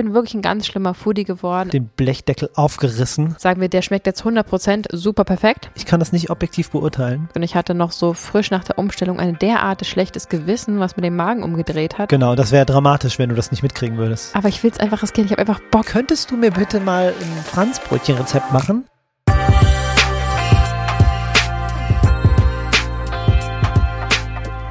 bin wirklich ein ganz schlimmer Foodie geworden. Den Blechdeckel aufgerissen. Sagen wir, der schmeckt jetzt 100% super perfekt. Ich kann das nicht objektiv beurteilen. Und ich hatte noch so frisch nach der Umstellung ein derart schlechtes Gewissen, was mir den Magen umgedreht hat. Genau, das wäre dramatisch, wenn du das nicht mitkriegen würdest. Aber ich will es einfach riskieren. Ich habe einfach Bock. Könntest du mir bitte mal ein Franzbrötchen-Rezept machen?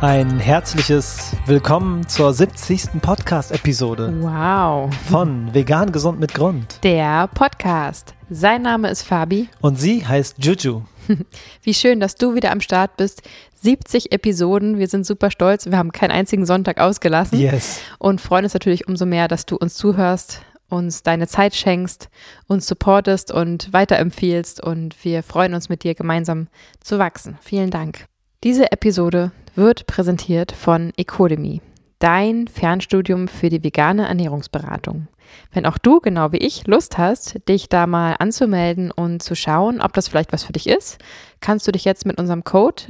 Ein herzliches Willkommen zur 70. Podcast-Episode Wow. von Vegan Gesund mit Grund. Der Podcast. Sein Name ist Fabi. Und sie heißt Juju. Wie schön, dass du wieder am Start bist. 70 Episoden. Wir sind super stolz. Wir haben keinen einzigen Sonntag ausgelassen. Yes. Und freuen uns natürlich umso mehr, dass du uns zuhörst, uns deine Zeit schenkst, uns supportest und weiterempfiehlst. Und wir freuen uns mit dir gemeinsam zu wachsen. Vielen Dank. Diese Episode wird präsentiert von Ecodemy, dein Fernstudium für die vegane Ernährungsberatung. Wenn auch du, genau wie ich, Lust hast, dich da mal anzumelden und zu schauen, ob das vielleicht was für dich ist, kannst du dich jetzt mit unserem Code,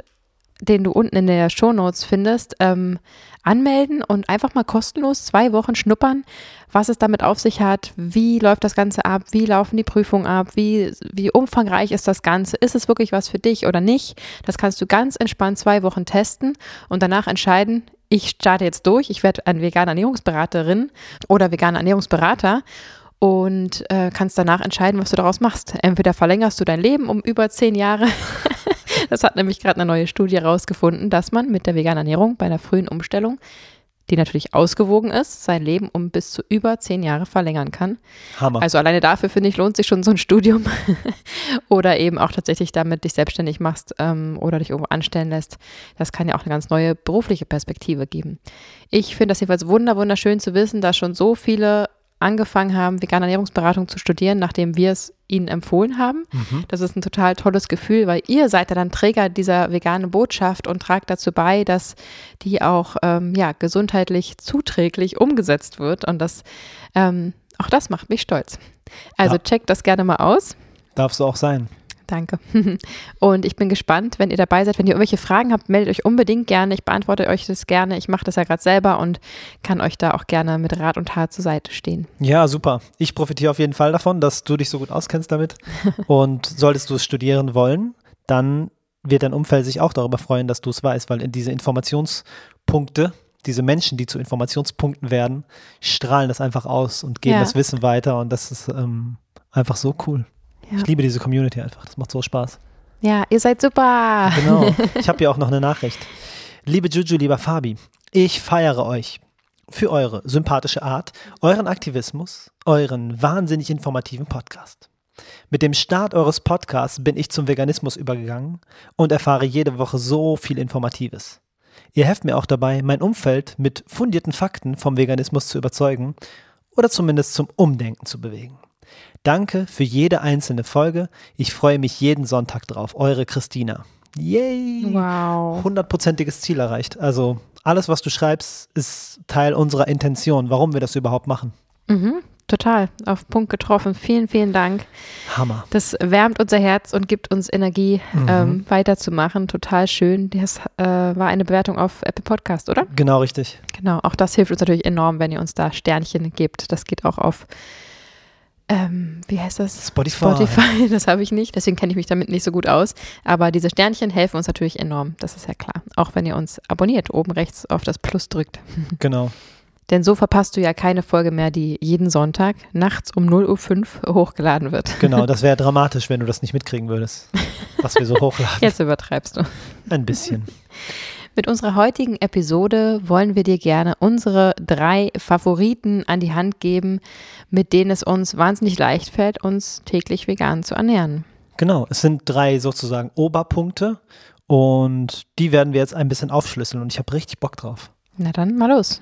den du unten in der Show Notes findest, ähm, anmelden und einfach mal kostenlos zwei Wochen schnuppern, was es damit auf sich hat, wie läuft das Ganze ab, wie laufen die Prüfungen ab, wie, wie umfangreich ist das Ganze, ist es wirklich was für dich oder nicht. Das kannst du ganz entspannt zwei Wochen testen und danach entscheiden, ich starte jetzt durch, ich werde eine vegane Ernährungsberaterin oder veganer Ernährungsberater und äh, kannst danach entscheiden, was du daraus machst. Entweder verlängerst du dein Leben um über zehn Jahre. das hat nämlich gerade eine neue Studie herausgefunden, dass man mit der veganen Ernährung bei einer frühen Umstellung, die natürlich ausgewogen ist, sein Leben um bis zu über zehn Jahre verlängern kann. Hammer. Also alleine dafür, finde ich, lohnt sich schon so ein Studium. oder eben auch tatsächlich damit dich selbstständig machst ähm, oder dich irgendwo anstellen lässt. Das kann ja auch eine ganz neue berufliche Perspektive geben. Ich finde das jedenfalls wunder, wunderschön zu wissen, dass schon so viele angefangen haben, vegane Ernährungsberatung zu studieren, nachdem wir es ihnen empfohlen haben. Mhm. Das ist ein total tolles Gefühl, weil ihr seid ja dann Träger dieser veganen Botschaft und tragt dazu bei, dass die auch ähm, ja, gesundheitlich zuträglich umgesetzt wird. Und das, ähm, auch das macht mich stolz. Also Ja. checkt das gerne mal aus. Darf so auch sein. Danke. Und ich bin gespannt, wenn ihr dabei seid. Wenn ihr irgendwelche Fragen habt, meldet euch unbedingt gerne. Ich beantworte euch das gerne. Ich mache das ja gerade selber und kann euch da auch gerne mit Rat und Tat zur Seite stehen. Ja, super. Ich profitiere auf jeden Fall davon, dass du dich so gut auskennst damit. Und solltest du es studieren wollen, dann wird dein Umfeld sich auch darüber freuen, dass du es weißt, weil in diese Informationspunkte, diese Menschen, die zu Informationspunkten werden, strahlen das einfach aus und geben Ja. das Wissen weiter und das ist ähm, einfach so cool. Ja. Ich liebe diese Community einfach. Das macht so Spaß. Ja, ihr seid super. Genau. Ich habe hier auch noch eine Nachricht. Liebe Juju, lieber Fabi, ich feiere euch für eure sympathische Art, euren Aktivismus, euren wahnsinnig informativen Podcast. Mit dem Start eures Podcasts bin ich zum Veganismus übergegangen und erfahre jede Woche so viel Informatives. Ihr helft mir auch dabei, mein Umfeld mit fundierten Fakten vom Veganismus zu überzeugen oder zumindest zum Umdenken zu bewegen. Danke für jede einzelne Folge. Ich freue mich jeden Sonntag drauf. Eure Christina. Yay! Wow. Hundertprozentiges Ziel erreicht. Also alles, was du schreibst, ist Teil unserer Intention, warum wir das überhaupt machen. Mhm, total. Auf Punkt getroffen. Vielen, vielen Dank. Hammer. Das wärmt unser Herz und gibt uns Energie, ähm, weiterzumachen. Total schön. Das äh, war eine Bewertung auf Apple Podcast, oder? Genau richtig. Genau. Auch das hilft uns natürlich enorm, wenn ihr uns da Sternchen gebt. Das geht auch auf, ähm, wie heißt das? Spotify. Spotify, das habe ich nicht, deswegen kenne ich mich damit nicht so gut aus. Aber diese Sternchen helfen uns natürlich enorm, das ist ja klar. Auch wenn ihr uns abonniert, oben rechts auf das Plus drückt. Genau. Denn so verpasst du ja keine Folge mehr, die jeden Sonntag nachts um 0.05 Uhr hochgeladen wird. Genau, das wäre dramatisch, wenn du das nicht mitkriegen würdest, was wir so hochladen. Jetzt übertreibst du. Ein bisschen. Mit unserer heutigen Episode wollen wir dir gerne unsere drei Favoriten an die Hand geben, mit denen es uns wahnsinnig leicht fällt, uns täglich vegan zu ernähren. Genau, es sind drei sozusagen Oberpunkte und die werden wir jetzt ein bisschen aufschlüsseln und ich habe richtig Bock drauf. Na dann, mal los.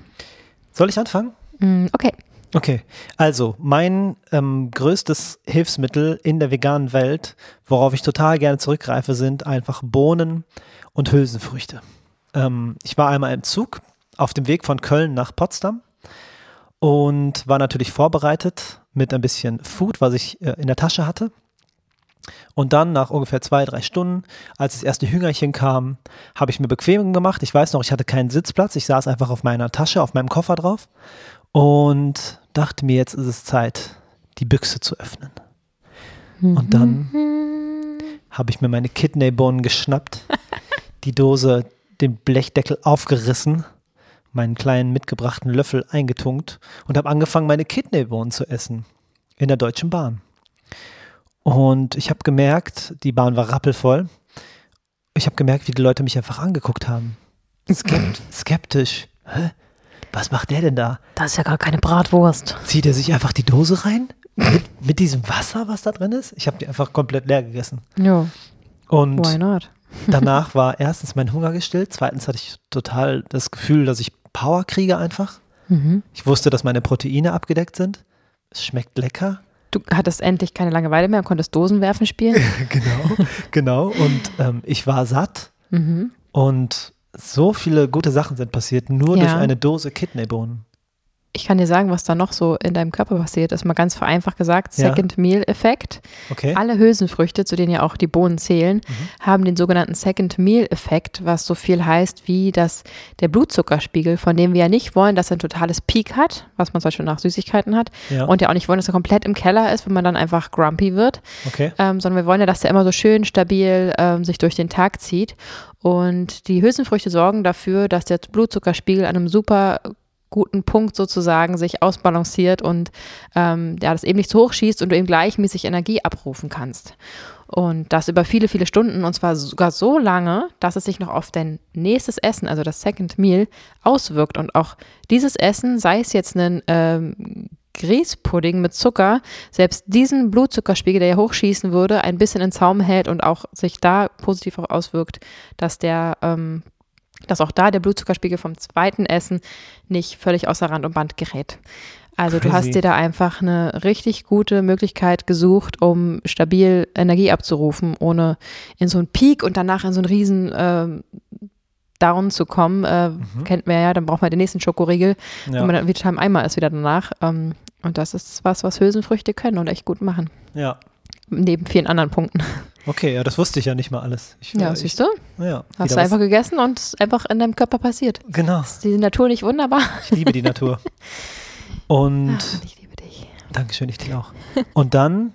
Soll ich anfangen? Mm, Okay. Okay, also mein ähm, größtes Hilfsmittel in der veganen Welt, worauf ich total gerne zurückgreife, sind einfach Bohnen und Hülsenfrüchte. Ähm, ich war einmal im Zug auf dem Weg von Köln nach Potsdam und war natürlich vorbereitet mit ein bisschen Food, was ich äh, in der Tasche hatte. Und dann nach ungefähr zwei, drei Stunden, als das erste Hüngerchen kam, habe ich mir bequem gemacht. Ich weiß noch, ich hatte keinen Sitzplatz. Ich saß einfach auf meiner Tasche, auf meinem Koffer drauf. Und dachte mir, jetzt ist es Zeit, die Büchse zu öffnen. Und dann habe ich mir meine Kidneybohnen geschnappt, die Dose, den Blechdeckel aufgerissen, meinen kleinen mitgebrachten Löffel eingetunkt und habe angefangen, meine Kidneybohnen zu essen in der Deutschen Bahn. Und ich habe gemerkt, die Bahn war rappelvoll. Ich habe gemerkt, wie die Leute mich einfach angeguckt haben. Skept skeptisch. Hä? Was macht der denn da? Das ist ja gar keine Bratwurst. Zieht er sich einfach die Dose rein? Mit, mit diesem Wasser, was da drin ist? Ich habe die einfach komplett leer gegessen. Ja, Und why not? Danach war erstens mein Hunger gestillt, zweitens hatte ich total das Gefühl, dass ich Power kriege einfach. Mhm. Ich wusste, dass meine Proteine abgedeckt sind. Es schmeckt lecker. Du hattest endlich keine Langeweile mehr und konntest Dosenwerfen spielen. genau, genau. Und ähm, ich war satt mhm. und so viele gute Sachen sind passiert, nur Ja. durch eine Dose Kidneybohnen. Ich kann dir sagen, was da noch so in deinem Körper passiert ist. Mal ganz vereinfacht gesagt, Ja. Second Meal Effekt. Okay? Alle Hülsenfrüchte, zu denen ja auch die Bohnen zählen, haben den sogenannten Second Meal Effekt, was so viel heißt wie dass der Blutzuckerspiegel, von dem wir ja nicht wollen, dass er ein totales Peak hat, was man zum Beispiel nach Süßigkeiten hat, Ja. und ja auch nicht wollen, dass er komplett im Keller ist, wenn man dann einfach grumpy wird, Okay. ähm, sondern wir wollen ja, dass der immer so schön stabil ähm, sich durch den Tag zieht. Und die Hülsenfrüchte sorgen dafür, dass der Blutzuckerspiegel an einem super guten Punkt sozusagen sich ausbalanciert und ähm, ja, das eben nicht zu hoch schießt und du eben gleichmäßig Energie abrufen kannst. Und das über viele, viele Stunden und zwar sogar so lange, dass es sich noch auf dein nächstes Essen, also das Second Meal, auswirkt. Und auch dieses Essen, sei es jetzt ein ähm, Grießpudding mit Zucker, selbst diesen Blutzuckerspiegel, der ja hochschießen würde, ein bisschen in Zaum hält und auch sich da positiv auch auswirkt, dass der, ähm, dass auch da der Blutzuckerspiegel vom zweiten Essen nicht völlig außer Rand und Band gerät. Also du Crazy. hast dir da einfach eine richtig gute Möglichkeit gesucht, um stabil Energie abzurufen, ohne in so einen Peak und danach in so einen riesen ähm, Down zu kommen. Äh, Kennt man ja, dann braucht man den nächsten Schokoriegel, Ja. wenn man dann wieder im Eimer ist wieder danach. Ähm, und das ist was, was Hülsenfrüchte können und echt gut machen. ja. Neben vielen anderen Punkten. Okay, ja, das wusste ich ja nicht mal alles. Ich, Ja, ich, siehst du? Ja, Hast du einfach was- gegessen und es ist einfach in deinem Körper passiert. Genau, Ist die Natur nicht wunderbar? ich liebe die Natur. Und Ach, ich liebe dich. Dankeschön, ich dich auch. Und dann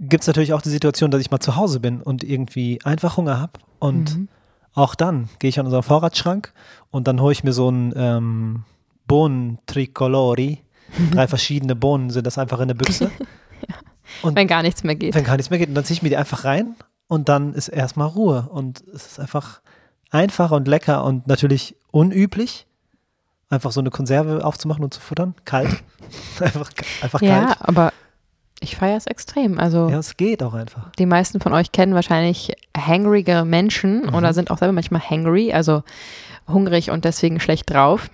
gibt es natürlich auch die Situation, dass ich mal zu Hause bin und irgendwie einfach Hunger habe. Und Mhm. auch dann gehe ich an unseren Vorratsschrank und dann hole ich mir so einen ähm, Bohnen Tricolori. Drei verschiedene Bohnen sind das einfach in der Büchse. Und Wenn gar nichts mehr geht. wenn gar nichts mehr geht, und dann ziehe ich mir die einfach rein und dann ist erstmal Ruhe. Und es ist einfach einfach und lecker und natürlich unüblich, einfach so eine Konserve aufzumachen und zu futtern. Kalt. einfach, einfach Ja, kalt. aber ich feiere es extrem. Also Ja, es geht auch einfach. die meisten von euch kennen wahrscheinlich hangrige Menschen Mhm. oder sind auch selber manchmal hangry, also hungrig und deswegen schlecht drauf.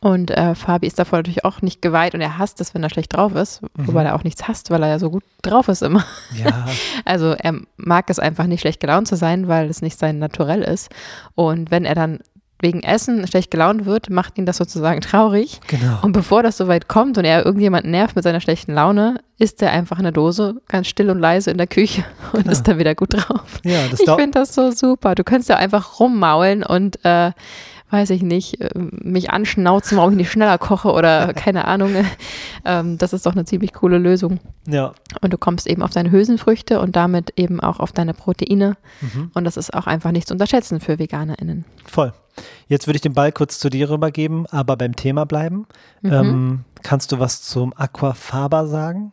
Und äh, Fabi ist davor natürlich auch nicht geweiht und er hasst es, wenn er schlecht drauf ist, Mhm. wobei er auch nichts hasst, weil er ja so gut drauf ist immer. Ja, Also er mag es einfach nicht schlecht gelaunt zu sein, weil es nicht sein Naturell ist. Und wenn er dann wegen Essen schlecht gelaunt wird, macht ihn das sozusagen traurig. genau. Und bevor das soweit kommt und er irgendjemanden nervt mit seiner schlechten Laune, isst er einfach eine Dose, ganz still und leise in der Küche und Genau. ist dann wieder gut drauf. Ja, das Ich finde das so super. Du kannst ja einfach rummaulen und äh, weiß ich nicht, äh, mich anschnauzen, warum ich nicht schneller koche oder keine Ahnung. Ähm, das ist doch eine ziemlich coole Lösung. Ja. Und du kommst eben auf deine Hülsenfrüchte und damit eben auch auf deine Proteine. Mhm. Und das ist auch einfach nicht zu unterschätzen für VeganerInnen. Voll. Jetzt würde ich den Ball kurz zu dir rübergeben, aber beim Thema bleiben. Mhm. Ähm, kannst du was zum Aquafaba sagen?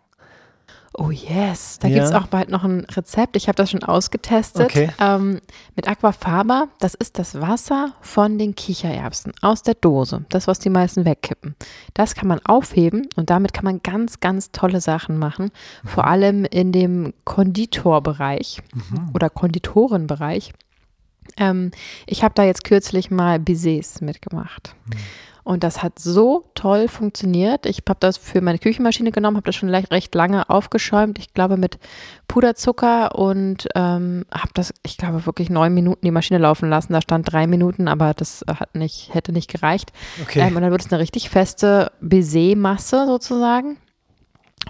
Oh yes, da Ja. gibt es auch bald noch ein Rezept. Ich habe das schon ausgetestet. Okay. Ähm, mit Aquafaba, das ist das Wasser von den Kichererbsen aus der Dose. Das, was die meisten wegkippen. Das kann man aufheben und damit kann man ganz, ganz tolle Sachen machen. Vor allem in dem Konditorbereich oder Konditorenbereich. Ähm, ich habe da jetzt kürzlich mal Baisers mitgemacht. Und das hat so toll funktioniert. Ich habe das für meine Küchenmaschine genommen, habe das schon recht lange aufgeschäumt. Ich glaube mit Puderzucker und ähm, habe das, ich glaube wirklich neun Minuten die Maschine laufen lassen. Da stand drei Minuten, aber das hat nicht, hätte nicht gereicht. Okay. Ähm, und dann wird es eine richtig feste Baiser-Masse sozusagen.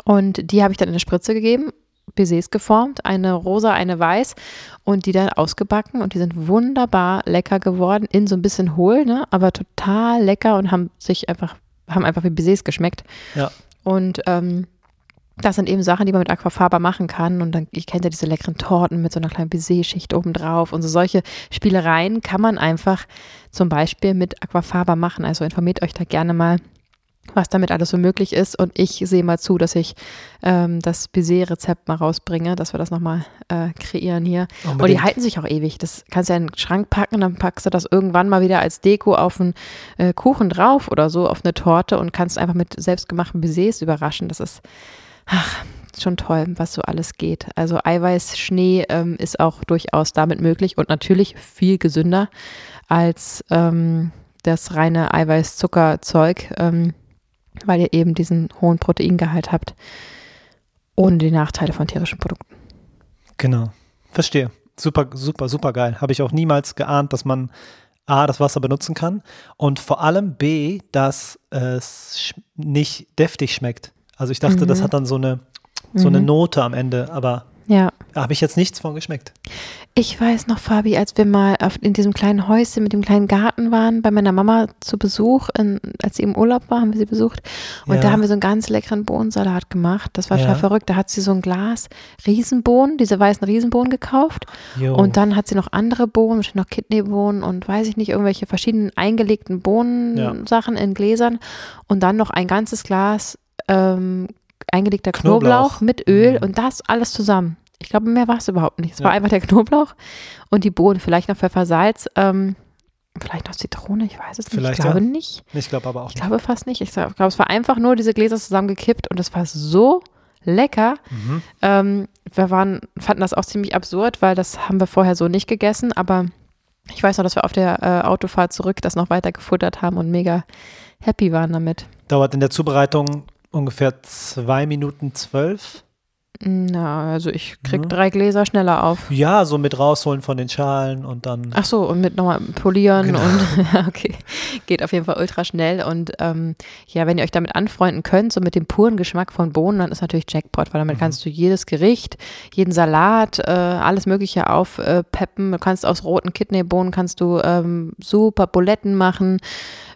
Und die habe ich dann in eine Spritze gegeben, Baisers geformt, eine rosa, eine weiß und die dann ausgebacken und die sind wunderbar lecker geworden, in so ein bisschen hohl, ne, aber total lecker und haben sich einfach haben einfach wie Baisers geschmeckt. Ja. Und ähm, das sind eben Sachen, die man mit Aquafaba machen kann. Und dann, ich kenne ja diese leckeren Torten mit so einer kleinen Baiser-Schicht obendrauf. Und so solche Spielereien kann man einfach zum Beispiel mit Aquafaba machen. Also informiert euch da gerne mal, was damit alles so möglich ist. Und ich sehe mal zu, dass ich ähm, das Baiser-Rezept mal rausbringe, dass wir das nochmal äh, kreieren hier. Unbedingt. Und die halten sich auch ewig. Das kannst du ja in den Schrank packen, dann packst du das irgendwann mal wieder als Deko auf einen äh, Kuchen drauf oder so, auf eine Torte und kannst einfach mit selbstgemachten Baisers überraschen. Das ist ach, schon toll, was so alles geht. Also Eiweißschnee ähm, ist auch durchaus damit möglich und natürlich viel gesünder als ähm, das reine Eiweiß-Zuckerzeug, ähm, weil ihr eben diesen hohen Proteingehalt habt, ohne die Nachteile von tierischen Produkten. Genau. Verstehe. Super, super, super geil. Habe ich auch niemals geahnt, dass man A, das Wasser benutzen kann und vor allem B, dass es nicht deftig schmeckt. Also ich dachte, das Mhm. hat dann so eine, so eine Mhm. Note am Ende, aber Ja. Da habe ich jetzt nichts von geschmeckt. Ich weiß noch, Fabi, als wir mal auf, in diesem kleinen Häuschen mit dem kleinen Garten waren, bei meiner Mama zu Besuch, in, als sie im Urlaub war, haben wir sie besucht. Und Ja. da haben wir so einen ganz leckeren Bohnensalat gemacht. Das war Ja. total verrückt. Da hat sie so ein Glas Riesenbohnen, diese weißen Riesenbohnen gekauft. Jo. Und dann hat sie noch andere Bohnen, wahrscheinlich noch Kidneybohnen und weiß ich nicht, irgendwelche verschiedenen eingelegten Bohnensachen in Gläsern. Und dann noch ein ganzes Glas ähm, eingelegter Knoblauch, Knoblauch. mit Öl Mhm. und das alles zusammen. Ich glaube, mehr war es überhaupt nicht. Es war Ja. einfach der Knoblauch und die Bohnen, vielleicht noch Pfeffer, Salz, ähm, vielleicht noch Zitrone, ich weiß es nicht. Vielleicht, ich glaube ja. nicht. ich glaube aber auch Ich nicht. glaube fast nicht. Ich glaube, es war einfach nur diese Gläser zusammengekippt und es war so lecker. Mhm. Ähm, wir waren, fanden das auch ziemlich absurd, weil das haben wir vorher so nicht gegessen, aber ich weiß noch, dass wir auf der äh, Autofahrt zurück das noch weiter gefuttert haben und mega happy waren damit. Dauert in der Zubereitung ungefähr zwei Minuten zwölf. Na, also ich krieg Mhm. drei Gläser schneller auf. Ja, so mit rausholen von den Schalen und dann. Ach so, und mit nochmal polieren Genau. und okay, geht auf jeden Fall ultra schnell und ähm, ja, wenn ihr euch damit anfreunden könnt, so mit dem puren Geschmack von Bohnen, dann ist natürlich Jackpot, weil damit Mhm. kannst du jedes Gericht, jeden Salat, äh, alles Mögliche aufpeppen. du kannst aus roten Kidneybohnen kannst du ähm, super Buletten machen,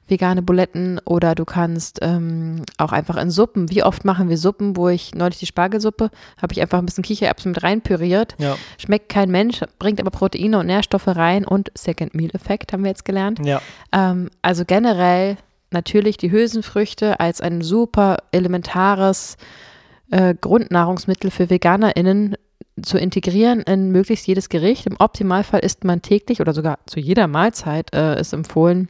vegane Buletten oder du kannst ähm, auch einfach in Suppen. Wie oft machen wir Suppen, wo ich neulich die Spargelsuppe habe ich einfach ein bisschen Kichererbsen mit reinpüriert. Ja, Schmeckt kein Mensch, bringt aber Proteine und Nährstoffe rein und Second Meal Effekt haben wir jetzt gelernt. ja, Ähm, also generell natürlich die Hülsenfrüchte als ein super elementares äh, Grundnahrungsmittel für VeganerInnen zu integrieren in möglichst jedes Gericht. Im Optimalfall isst man täglich oder sogar zu jeder Mahlzeit äh, ist empfohlen,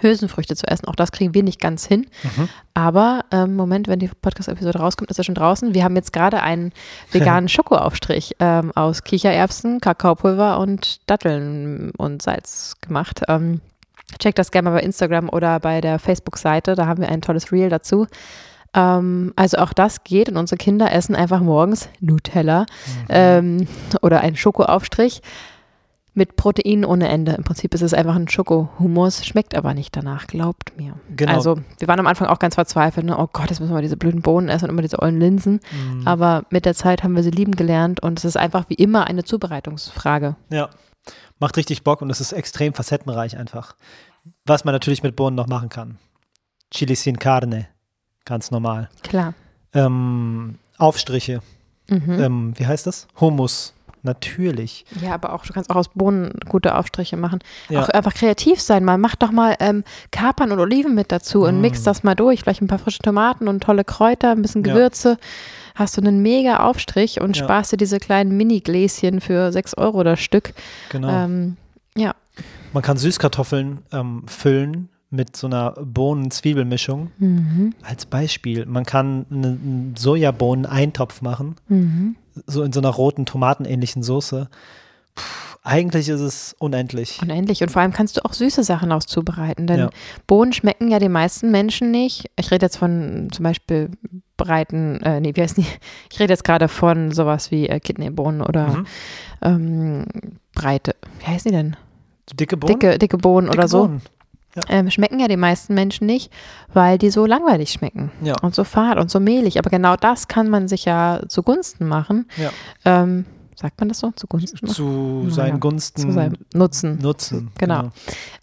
Hülsenfrüchte zu essen. Auch das kriegen wir nicht ganz hin. Mhm. Aber ähm, Moment, wenn die Podcast-Episode rauskommt, ist er schon draußen. Wir haben jetzt gerade einen veganen Schokoaufstrich ähm, aus Kichererbsen, Kakaopulver und Datteln und Salz gemacht. Ähm, checkt das gerne mal bei Instagram oder bei der Facebook-Seite. Da haben wir ein tolles Reel dazu. Ähm, also auch das geht und unsere Kinder essen einfach morgens Nutella ähm, oder einen Schokoaufstrich mit Protein ohne Ende. Im Prinzip ist es einfach ein Schokohumus, schmeckt aber nicht danach, glaubt mir. Genau. Also wir waren am Anfang auch ganz verzweifelt, ne? oh Gott, jetzt müssen wir diese blöden Bohnen essen und immer diese ollen Linsen. Mhm. Aber mit der Zeit haben wir sie lieben gelernt und es ist einfach wie immer eine Zubereitungsfrage. Ja, macht richtig Bock und es ist extrem facettenreich einfach. Was man natürlich mit Bohnen noch machen kann. Chili sin carne, ganz normal. Klar. Ähm, Aufstriche, Mhm. ähm, wie heißt das? Hummus, natürlich. Ja, aber auch, du kannst auch aus Bohnen gute Aufstriche machen. Ja. Auch einfach kreativ sein. Mal mach doch mal ähm, Kapern und Oliven mit dazu und Mm. mix das mal durch. Vielleicht ein paar frische Tomaten und tolle Kräuter, ein bisschen Ja. Gewürze. Hast du einen mega Aufstrich und Ja. sparst dir diese kleinen Mini-Gläschen für 6 Euro das Stück. Genau. Ähm, ja. Man kann Süßkartoffeln ähm, füllen mit so einer Bohnen-Zwiebelmischung. Mhm. Als Beispiel, man kann einen Sojabohnen-Eintopf machen, Mhm. So in so einer roten tomatenähnlichen Soße. Puh, eigentlich ist es unendlich. Unendlich. Und vor allem kannst du auch süße Sachen aus zubereiten, denn Ja. Bohnen schmecken ja den meisten Menschen nicht. Ich rede jetzt von zum Beispiel breiten, äh, nee, wie heißt die? Ich rede jetzt gerade von sowas wie äh, Kidneybohnen oder Mhm. ähm, breite, wie heißen die denn? Dicke Bohnen? Dicke, dicke Bohnen Dicke oder so. Bohnen. Ähm, schmecken ja den meisten Menschen nicht, weil die so langweilig schmecken Ja. und so fad und so mehlig. Aber genau das kann man sich ja zugunsten machen. Ja. Ähm, sagt man das so? Zugunsten? Zu seinen Gunsten Zu seinem Nutzen. nutzen. Genau.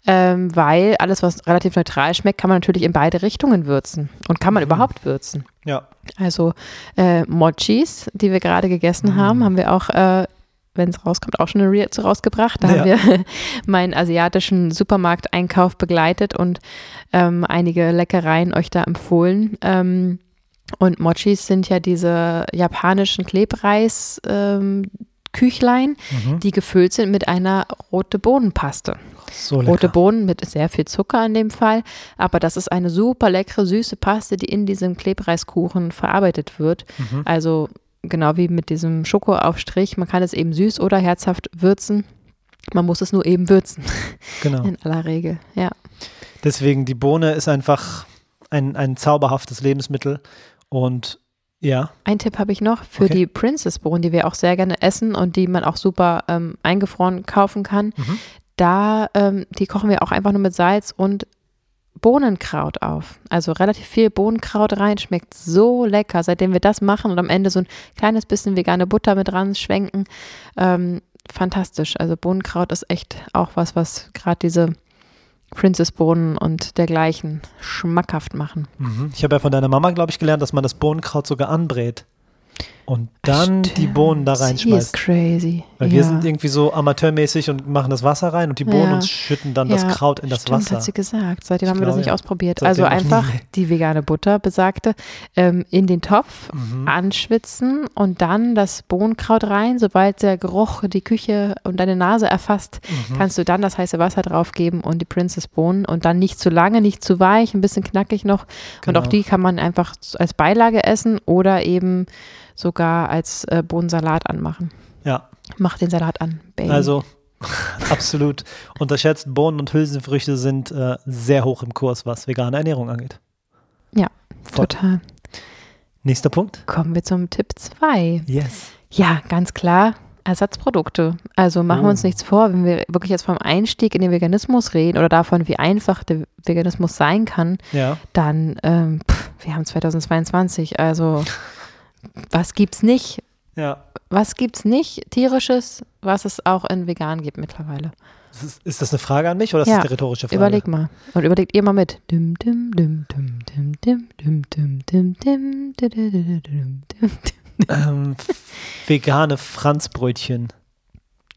Ähm, weil alles, was relativ neutral schmeckt, kann man natürlich in beide Richtungen würzen. Und kann man Mhm. überhaupt würzen. Ja. Also äh, Mochis, die wir gerade gegessen Mhm. haben, haben wir auch, äh, wenn es rauskommt, auch schon eine Reel zu rausgebracht. Da Ja. haben wir meinen asiatischen Supermarkteinkauf begleitet und ähm, einige Leckereien euch da empfohlen. Ähm, und Mochis sind ja diese japanischen Klebreis. Ähm, Küchlein, Mhm. die gefüllt sind mit einer rote Bohnenpaste. So. Rote Bohnen mit sehr viel Zucker in dem Fall. Aber das ist eine super leckere, süße Paste, die in diesem Klebreiskuchen verarbeitet wird. Mhm. Also genau wie mit diesem Schokoaufstrich. Man kann es eben süß oder herzhaft würzen. Man muss es nur eben würzen, Genau. in aller Regel. Ja. Deswegen, die Bohne ist einfach ein, ein zauberhaftes Lebensmittel. Und ja, Ein Tipp habe ich noch für Okay. die Princess-Bohnen, die wir auch sehr gerne essen und die man auch super ähm, eingefroren kaufen kann. Mhm. Da, ähm, die kochen wir auch einfach nur mit Salz und Bohnenkraut auf. Also relativ viel Bohnenkraut rein, schmeckt so lecker. Seitdem wir das machen und am Ende so ein kleines bisschen vegane Butter mit dran schwenken, ähm, fantastisch. Also Bohnenkraut ist echt auch was, was gerade diese Princess-Bohnen und dergleichen schmackhaft machen. Mhm. Ich habe ja von deiner Mama, glaube ich, gelernt, dass man das Bohnenkraut sogar anbrät und dann die Stimmt. Bohnen da Sie ist reinschmeißt. crazy. Weil ja. wir sind irgendwie so amateurmäßig und machen das Wasser rein und die Bohnen Ja. und schütten dann das Ja, Kraut in das Stimmt, Wasser. hat sie gesagt. Seitdem Ich haben wir das nicht ausprobiert. Seitdem also einfach die vegane Butter besagte ähm, in den Topf Mhm. anschwitzen und dann das Bohnenkraut rein. Sobald der Geruch die Küche und deine Nase erfasst, Mhm. kannst du dann das heiße Wasser draufgeben und die Princess Bohnen und dann nicht zu lange, nicht zu weich, ein bisschen knackig noch. Und auch Genau. die kann man einfach als Beilage essen oder eben sogar als äh, Bohnensalat anmachen. Ja, Mach den Salat an, Baby. also absolut unterschätzt. Bohnen und Hülsenfrüchte sind äh, sehr hoch im Kurs, was vegane Ernährung angeht. Ja, voll. total. Nächster Punkt. Kommen wir zum Tipp 2. Yes. Ja, ganz klar. Ersatzprodukte. Also machen wir uns Oh. nichts vor, wenn wir wirklich jetzt vom Einstieg in den Veganismus reden oder davon, wie einfach der Veganismus sein kann, Ja. dann, ähm, pff, wir haben 2022, also was gibt's nicht? Ja. Was gibt's nicht tierisches, was es auch in vegan gibt mittlerweile? Ist, das eine Frage an mich oder ja. ist das eine rhetorische Frage? Überleg mal. Und überlegt ihr mal mit. Ähm, vegane Franzbrötchen.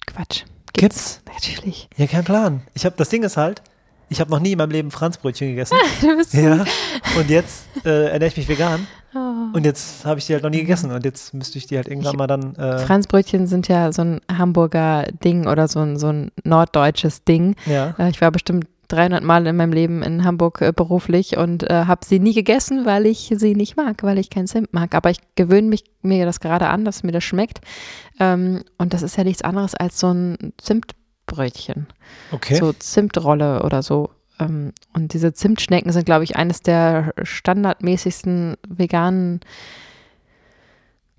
Quatsch. Gibt's? Gibt's? Natürlich. Ja, kein Plan. Ich habe das Ding ist halt, ich habe noch nie in meinem Leben Franzbrötchen gegessen. ja. Und jetzt äh, ernähre ich mich vegan Oh. und jetzt habe ich die halt noch nie gegessen und jetzt müsste ich die halt irgendwann Ich- mal dann. Äh, Franzbrötchen sind ja so ein Hamburger Ding oder so ein, so ein norddeutsches Ding. ja. Äh, Ich war bestimmt 300 Mal in meinem Leben in Hamburg äh, beruflich und äh, habe sie nie gegessen, weil ich sie nicht mag, weil ich kein Zimt mag. Aber ich gewöhne mich mir das gerade an, dass mir das schmeckt. Ähm, und das ist ja nichts anderes als so ein Zimtbrötchen. Okay. So Zimtrolle oder so. Ähm, und diese Zimtschnecken sind, glaube ich, eines der standardmäßigsten veganen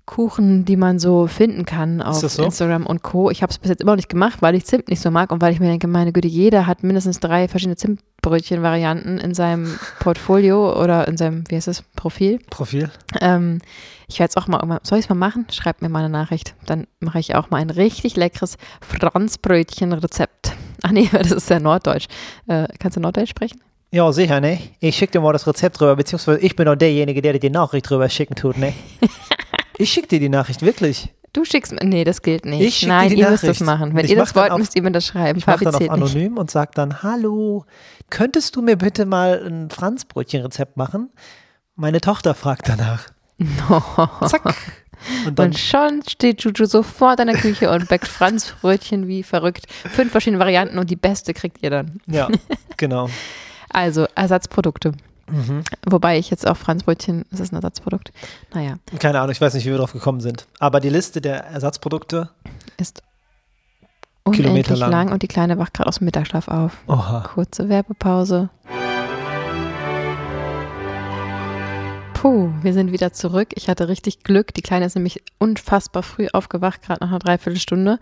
Kuchen, die man so finden kann auf so? Instagram und Co. Ich habe es bis jetzt immer noch nicht gemacht, weil ich Zimt nicht so mag und weil ich mir denke, meine Güte, jeder hat mindestens drei verschiedene Zimtbrötchen-Varianten in seinem Portfolio oder in seinem, wie heißt es, Profil. Profil. Ähm, ich werde es auch mal, irgendwann- soll ich es mal machen? Schreibt mir mal eine Nachricht. Dann mache ich auch mal ein richtig leckeres Franzbrötchen-Rezept. Ach nee, das ist ja Norddeutsch. Äh, kannst du Norddeutsch sprechen? Ja, sicher, ne? Ich schicke dir mal das Rezept drüber, beziehungsweise ich bin auch derjenige, der dir die Nachricht drüber schicken tut, ne? ich schicke dir die Nachricht, wirklich. Du schickst mir, nee, das gilt nicht. Ich Nein, die ihr müsst das Nachricht. machen. Wenn Ich ihr das wollt, auf- müsst ihr mir das schreiben. Ich mache dann auf zählt nicht. anonym und sage dann, hallo, könntest du mir bitte mal ein Franzbrötchen-Rezept machen? Meine Tochter fragt danach. Zack. Und Und schon steht Juju sofort in der Küche und backt Franzbrötchen wie verrückt. Fünf verschiedene Varianten und die beste kriegt ihr dann. ja, genau. Also Ersatzprodukte. Mhm. Wobei ich jetzt auch Franzbrötchen, ist das ein Ersatzprodukt? Naja, Keine Ahnung, ich weiß nicht, wie wir drauf gekommen sind. Aber die Liste der Ersatzprodukte, ist Kilometer unendlich lang. lang. und die Kleine wacht gerade aus dem Mittagsschlaf auf. oha. Kurze Werbepause. Puh, wir sind wieder zurück. Ich hatte richtig Glück. Die Kleine ist nämlich unfassbar früh aufgewacht, gerade nach einer Dreiviertelstunde.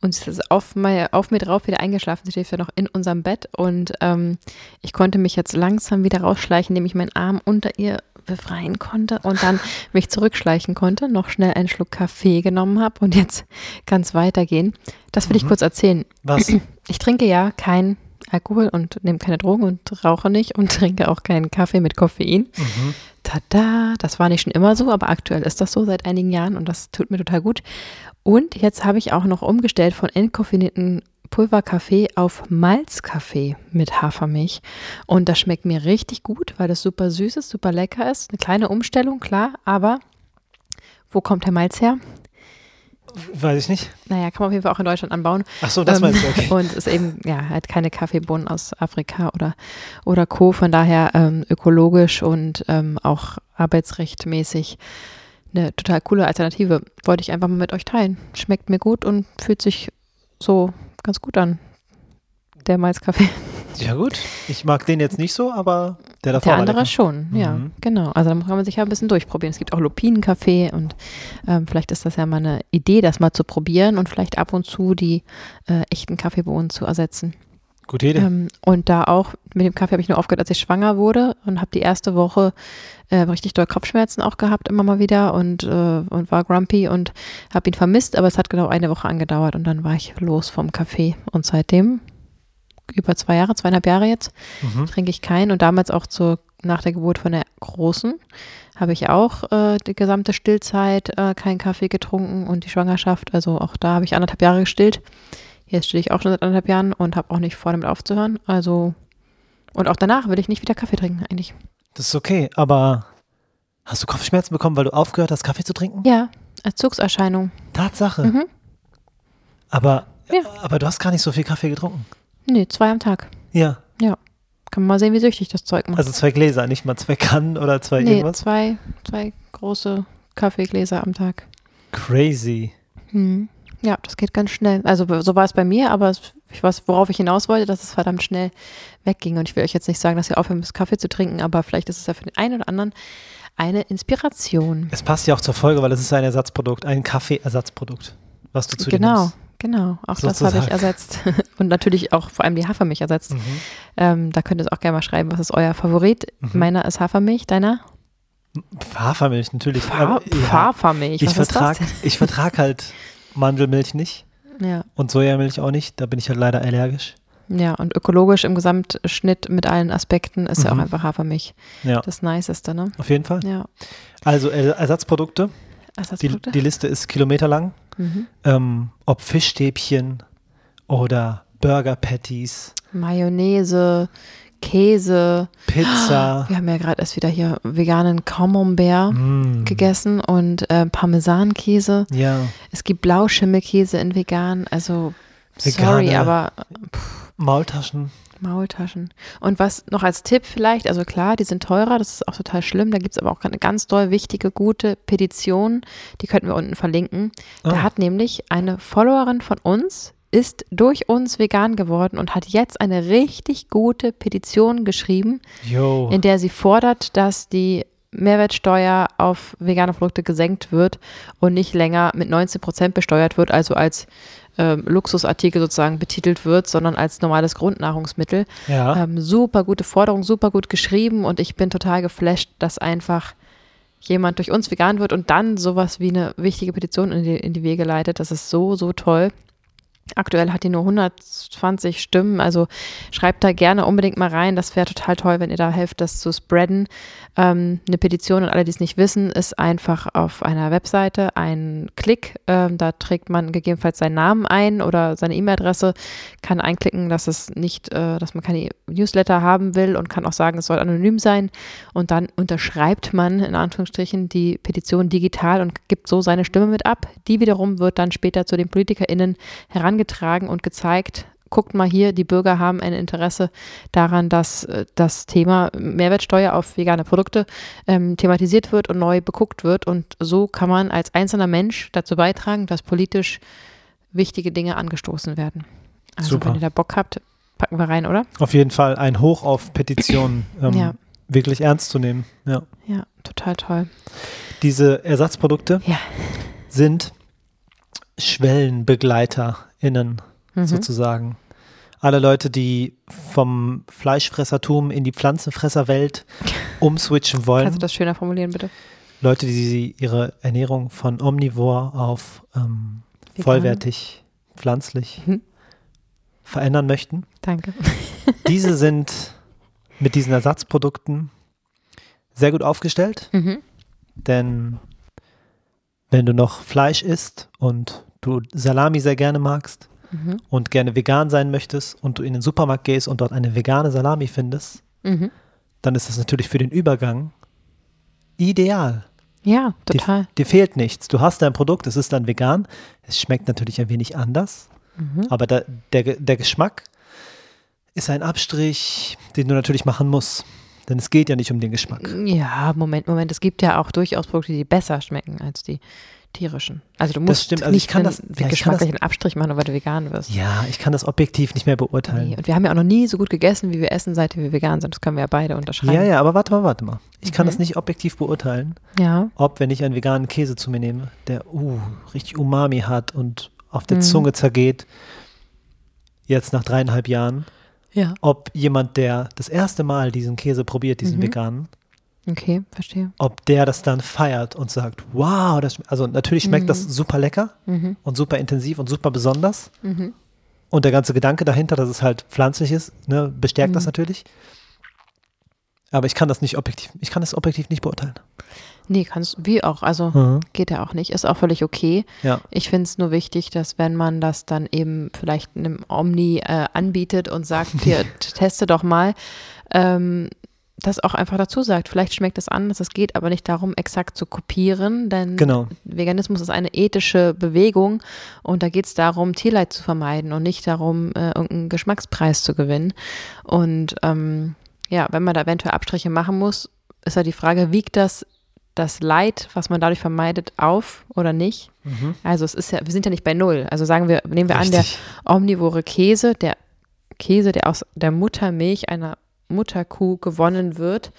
Und sie ist auf, mir- auf mir drauf wieder eingeschlafen. Sie schläft ja noch in unserem Bett. Und ähm, ich konnte mich jetzt langsam wieder rausschleichen, indem ich meinen Arm unter ihr befreien konnte und dann mich zurückschleichen konnte, noch schnell einen Schluck Kaffee genommen habe und jetzt ganz weitergehen. Das will ich Mhm. kurz erzählen. Was? Ich trinke ja kein Alkohol und nehme keine Drogen und rauche nicht und trinke auch keinen Kaffee mit Koffein. Mhm. Tada, das war nicht schon immer so, aber aktuell ist das so seit einigen Jahren und das tut mir total gut. Und jetzt habe ich auch noch umgestellt von entkoffinierten Pulverkaffee auf Malzkaffee mit Hafermilch. Und das schmeckt mir richtig gut, weil das super süß ist, super lecker ist. Eine kleine Umstellung, klar, aber wo kommt der Malz her? Weiß ich nicht. Naja, kann man auf jeden Fall auch in Deutschland anbauen. Ach so, das Ähm, meinst du, okay. Und ist eben, ja, halt keine Kaffeebohnen aus Afrika oder, oder Co. Von daher ähm, ökologisch und ähm, auch arbeitsrechtmäßig eine total coole Alternative. Wollte ich einfach mal mit euch teilen. Schmeckt mir gut und fühlt sich so ganz gut an. Der Malzkaffee. Ja gut, ich mag den jetzt nicht so, aber der davor Der andere schon, ja, Mhm. genau. Also da kann man sich ja ein bisschen durchprobieren. Es gibt auch Lupinenkaffee und ähm, vielleicht ist das ja mal eine Idee, das mal zu probieren und vielleicht ab und zu die äh, echten Kaffeebohnen zu ersetzen. Gute Idee. Ähm, und da auch, mit dem Kaffee habe ich nur aufgehört, als ich schwanger wurde und habe die erste Woche äh, richtig doll Kopfschmerzen auch gehabt, immer mal wieder und, äh, und war grumpy und habe ihn vermisst, aber es hat genau eine Woche angedauert und dann war ich los vom Kaffee und seitdem über zwei Jahre, zweieinhalb Jahre jetzt, Mhm. trinke ich keinen und damals auch zur, nach der Geburt von der Großen habe ich auch äh, die gesamte Stillzeit äh, keinen Kaffee getrunken und die Schwangerschaft, also auch da habe ich anderthalb Jahre gestillt. Jetzt stille ich auch schon seit anderthalb Jahren und habe auch nicht vor, damit aufzuhören. Also und auch danach will ich nicht wieder Kaffee trinken eigentlich. Das ist okay, aber hast du Kopfschmerzen bekommen, weil du aufgehört hast, Kaffee zu trinken? Ja, Entzugserscheinung. Tatsache. Mhm. Aber, Ja. aber du hast gar nicht so viel Kaffee getrunken. Nee, zwei am Tag. Ja, Kann man mal sehen, wie süchtig das Zeug macht. also zwei Gläser, nicht mal zwei Kannen oder zwei nee, irgendwas. zwei, zwei große Kaffeegläser am Tag. Crazy. Hm. Ja, das geht ganz schnell. Also so war es bei mir, aber ich weiß, worauf ich hinaus wollte, dass es verdammt schnell wegging. Und ich will euch jetzt nicht sagen, dass ihr aufhören müsst, Kaffee zu trinken, aber vielleicht ist es ja für den einen oder anderen eine Inspiration. Es passt ja auch zur Folge, weil es ist ein Ersatzprodukt, ein Kaffeeersatzprodukt, was du zu dir Genau, nimmst. Genau. Auch das habe ich Sozusagen. ersetzt. Und natürlich auch vor allem die Hafermilch ersetzt. Mhm. Ähm, da könnt ihr es auch gerne mal schreiben, was ist euer Favorit? Mhm. Meiner ist Hafermilch, deiner? Hafermilch natürlich. Fa ja, Hafermilch, ich was das vertrag, ich vertrag halt Mandelmilch nicht? Ja. und Sojamilch auch nicht. Da bin ich halt leider allergisch. ja, und ökologisch im Gesamtschnitt mit allen Aspekten ist ja auch Mhm. einfach Hafermilch Ja, das Niceste, ne? auf jeden Fall. Ja. Also Ersatzprodukte. Die, die Liste ist kilometerlang. Mhm. Ähm, ob Fischstäbchen oder Burger Patties, Mayonnaise, Käse. Pizza. Wir haben ja gerade erst wieder hier veganen Camembert Mm. gegessen und äh, Parmesankäse. Ja, Es gibt Blauschimmelkäse in vegan. Also sorry, Vegane. aber Maultaschen. Maultaschen. Und was noch als Tipp vielleicht, also klar, die sind teurer, das ist auch total schlimm. Da gibt es aber auch eine ganz doll wichtige, gute Petition, die könnten wir unten verlinken. Da Ah. hat nämlich eine Followerin von uns, ist durch uns vegan geworden und hat jetzt eine richtig gute Petition geschrieben, Jo. in der sie fordert, dass die Mehrwertsteuer auf vegane Produkte gesenkt wird und nicht länger mit 19 Prozent besteuert wird, also als ähm, Luxusartikel sozusagen betitelt wird, sondern als normales Grundnahrungsmittel. Ja. Ähm, super gute Forderung, super gut geschrieben und ich bin total geflasht, dass einfach jemand durch uns vegan wird und dann sowas wie eine wichtige Petition in die, in die Wege leitet. Das ist so, so toll. Aktuell hat die nur 120 Stimmen, also schreibt da gerne unbedingt mal rein. Das wäre total toll, wenn ihr da helft, das zu spreaden. Ähm, eine Petition und alle, die es nicht wissen, ist einfach auf einer Webseite ein Klick. Ähm, da trägt man gegebenenfalls seinen Namen ein oder seine E-Mail-Adresse, kann einklicken, dass es nicht, äh, dass man keine Newsletter haben will und kann auch sagen, es soll anonym sein. Und dann unterschreibt man in Anführungsstrichen die Petition digital und gibt so seine Stimme mit ab. Die wiederum wird dann später zu den PolitikerInnen herangetragen und gezeigt, guckt mal hier, die Bürger haben ein Interesse daran, dass äh, das Thema Mehrwertsteuer auf vegane Produkte ähm, thematisiert wird und neu beguckt wird. Und so kann man als einzelner Mensch dazu beitragen, dass politisch wichtige Dinge angestoßen werden. Also Super. wenn ihr da Bock habt, packen wir rein, oder? Auf jeden Fall ein Hoch auf Petitionen ähm, Ja. wirklich ernst zu nehmen. Ja. Ja, total toll. Diese Ersatzprodukte Ja. sind SchwellenbegleiterInnen Mhm. sozusagen. alle Leute, die vom Fleischfressertum in die Pflanzenfresserwelt umswitchen wollen. Kannst du das schöner formulieren, bitte? Leute, die ihre Ernährung von omnivor auf ähm, vollwertig, pflanzlich Mhm. verändern möchten. Danke. Diese sind mit diesen Ersatzprodukten sehr gut aufgestellt, Mhm. denn wenn du noch Fleisch isst und du Salami sehr gerne magst Mhm. und gerne vegan sein möchtest und du in den Supermarkt gehst und dort eine vegane Salami findest, Mhm. dann ist das natürlich für den Übergang ideal. Ja, total. Dir, dir fehlt nichts. Du hast dein Produkt, es ist dann vegan. Es schmeckt natürlich ein wenig anders, Mhm. aber der, der, der Geschmack ist ein Abstrich, den du natürlich machen musst. Denn es geht ja nicht um den Geschmack. Ja, Moment, Moment. Es gibt ja auch durchaus Produkte, die besser schmecken als die tierischen. Also du Das musst stimmt. Also nicht ich kann einen das- ja, ich kann geschmacklichen Abstrich machen, weil du vegan wirst. Ja, ich kann das objektiv nicht mehr beurteilen. Nee. Und wir haben ja auch noch nie so gut gegessen, wie wir essen, seit wir vegan sind. Das können wir ja beide unterschreiben. Ja, ja, aber warte mal, warte mal. Ich kann Mhm. das nicht objektiv beurteilen, Ja. ob, wenn ich einen veganen Käse zu mir nehme, der uh, richtig Umami hat und auf der Mhm. Zunge zergeht, jetzt nach dreieinhalb Jahren, Ja. ob jemand, der das erste Mal diesen Käse probiert, diesen Mhm. veganen, Okay, verstehe. ob der das dann feiert und sagt, wow, das, also natürlich schmeckt das super lecker Mhm. und super intensiv und super besonders. Mhm. Und der ganze Gedanke dahinter, dass es halt pflanzlich ist, ne, bestärkt das Mhm. natürlich. Aber ich kann das nicht objektiv, ich kann das objektiv nicht beurteilen. Nee, kannst wie auch. Also Mhm. geht ja auch nicht. Ist auch völlig okay. Ja. Ich finde es nur wichtig, dass wenn man das dann eben vielleicht einem Omni äh, anbietet und sagt, hier, teste doch mal, ähm, das auch einfach dazu sagt. Vielleicht schmeckt es anders. Es geht aber nicht darum, exakt zu kopieren, denn Genau. Veganismus ist eine ethische Bewegung und da geht es darum, Tierleid zu vermeiden und nicht darum, äh, irgendeinen Geschmackspreis zu gewinnen. Und ähm, ja, wenn man da eventuell Abstriche machen muss, ist ja die Frage, wiegt das das Leid, was man dadurch vermeidet, auf oder nicht? Mhm. Also es ist ja, wir sind ja nicht bei null. Also sagen wir, nehmen wir an, der Richtig. omnivore Käse, der Käse, der aus der Muttermilch einer Mutterkuh gewonnen wird,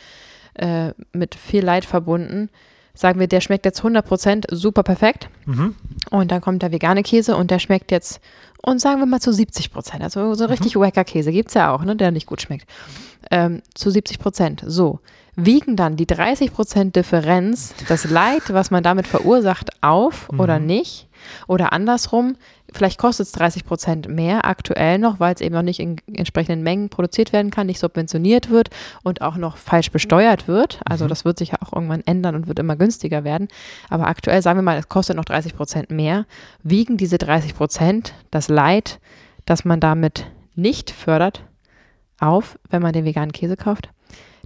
äh, mit viel Leid verbunden, sagen wir, der schmeckt jetzt 100% super perfekt. Mhm. Und dann kommt der vegane Käse und der schmeckt jetzt, und sagen wir mal zu 70 Prozent. Also so richtig wacker Käse gibt es ja auch, ne, der nicht gut schmeckt. Ähm, zu 70 Prozent. So. Wiegen dann die 30 Prozent Differenz das Leid, was man damit verursacht, auf oder nicht? Oder andersrum, vielleicht kostet es 30 Prozent mehr aktuell noch, weil es eben noch nicht in entsprechenden Mengen produziert werden kann, nicht subventioniert wird und auch noch falsch besteuert wird. Also das wird sich ja auch irgendwann ändern und wird immer günstiger werden. Aber aktuell sagen wir mal, es kostet noch 30 Prozent mehr. Wiegen diese 30 Prozent das Leid, das man damit nicht fördert, auf, wenn man den veganen Käse kauft?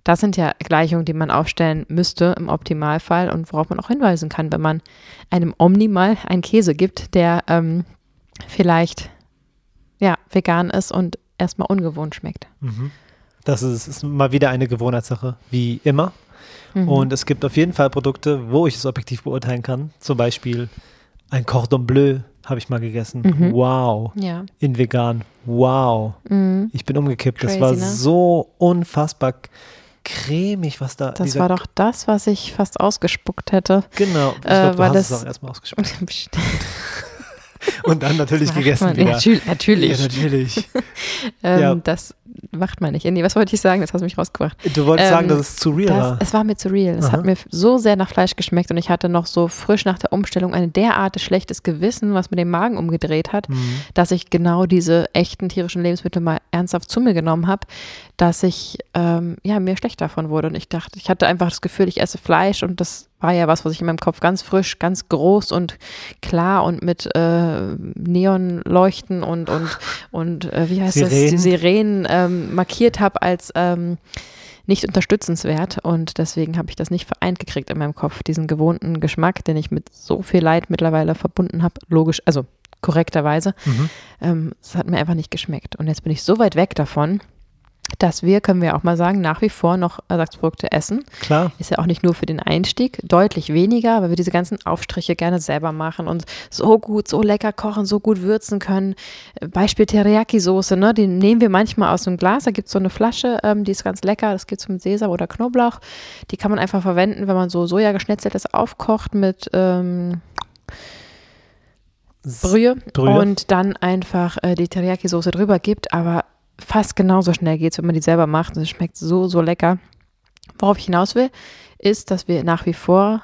Das sind ja Gleichungen, die man aufstellen müsste im Optimalfall und worauf man auch hinweisen kann, wenn man einem Omni mal einen Käse gibt, der ähm, vielleicht ja, vegan ist und erstmal ungewohnt schmeckt. Mhm. Das ist, ist mal wieder eine Gewohnheitssache, wie immer. Mhm. Und es gibt auf jeden Fall Produkte, wo ich es objektiv beurteilen kann. Zum Beispiel ein Cordon Bleu habe ich mal gegessen. Mhm. Wow. ja. In vegan. Wow. Mhm. Ich bin umgekippt. das Crazy, war ne? so unfassbar cremig, was da. Das war doch das, was ich fast ausgespuckt hätte. Genau. Ich äh, glaube, du weil hast das- es auch erstmal ausgesprochen. Und dann natürlich gegessen man, wieder. Natürlich. natürlich. Ja, natürlich. ähm, ja. Das macht man nicht. Nee, was wollte ich sagen? Das hast du mich rausgebracht. Du wolltest Ähm, sagen, dass es zu real Das, war. es war mir zu real. Es Aha. hat mir so sehr nach Fleisch geschmeckt und ich hatte noch so frisch nach der Umstellung ein derart schlechtes Gewissen, was mir den Magen umgedreht hat, Mhm. dass ich genau diese echten tierischen Lebensmittel mal ernsthaft zu mir genommen habe, dass ich ähm, ja mir schlecht davon wurde und ich dachte, ich hatte einfach das Gefühl, ich esse Fleisch und das war ja was, was ich in meinem Kopf ganz frisch, ganz groß und klar und mit äh, Neonleuchten und und und äh, wie heißt Sirenen. das Sirenen ähm, markiert habe als ähm, nicht unterstützenswert und deswegen habe ich das nicht vereint gekriegt in meinem Kopf, diesen gewohnten Geschmack, den ich mit so viel Leid mittlerweile verbunden habe, logisch, also korrekterweise, Mhm. ähm, es hat mir einfach nicht geschmeckt. Und jetzt bin ich so weit weg davon, dass wir, können wir auch mal sagen, nach wie vor noch Ersatzprodukte essen. Klar. Ist ja auch nicht nur für den Einstieg, deutlich weniger, weil wir diese ganzen Aufstriche gerne selber machen und so gut, so lecker kochen, so gut würzen können. Beispiel Teriyaki-Soße, ne? die nehmen wir manchmal aus dem Glas. Da gibt es so eine Flasche, ähm, die ist ganz lecker. Das gibt es mit Sesam oder Knoblauch. Die kann man einfach verwenden, wenn man so Sojageschnetzeltes aufkocht mit ähm, Brühe, Brühe. und dann einfach äh, die Teriyaki-Soße drüber gibt, aber fast genauso schnell geht es, wenn man die selber macht. Und es schmeckt so, so lecker. Worauf ich hinaus will, ist, dass wir nach wie vor,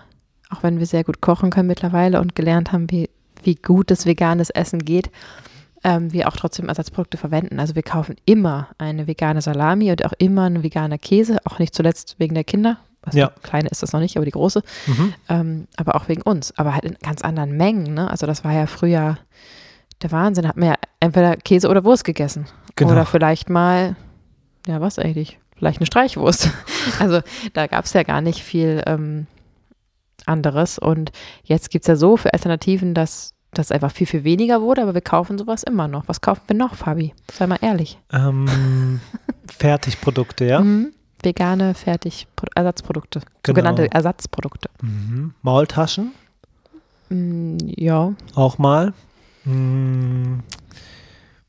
auch wenn wir sehr gut kochen können mittlerweile und gelernt haben, wie, wie gut das veganes Essen geht, ähm, wir auch trotzdem Ersatzprodukte verwenden. Also wir kaufen immer eine vegane Salami und auch immer einen veganer Käse, auch nicht zuletzt wegen der Kinder. Also Ja. die kleine ist das noch nicht, aber die große. Mhm. Ähm, aber auch wegen uns, aber halt in ganz anderen Mengen. Ne? Also das war ja früher der Wahnsinn. Hat man ja entweder Käse oder Wurst gegessen. Genau. Oder vielleicht mal, ja was eigentlich, vielleicht eine Streichwurst. also da gab es ja gar nicht viel ähm, anderes. Und jetzt gibt es ja so viele Alternativen, dass das einfach viel, viel weniger wurde, aber wir kaufen sowas immer noch. Was kaufen wir noch, Fabi? Sei mal ehrlich. Ähm, Fertigprodukte, ja. Mhm. Vegane Fertig-Ersatzprodukte. Genau. Sogenannte Ersatzprodukte. Mhm. Maultaschen Mm, ja. auch mal. Mm,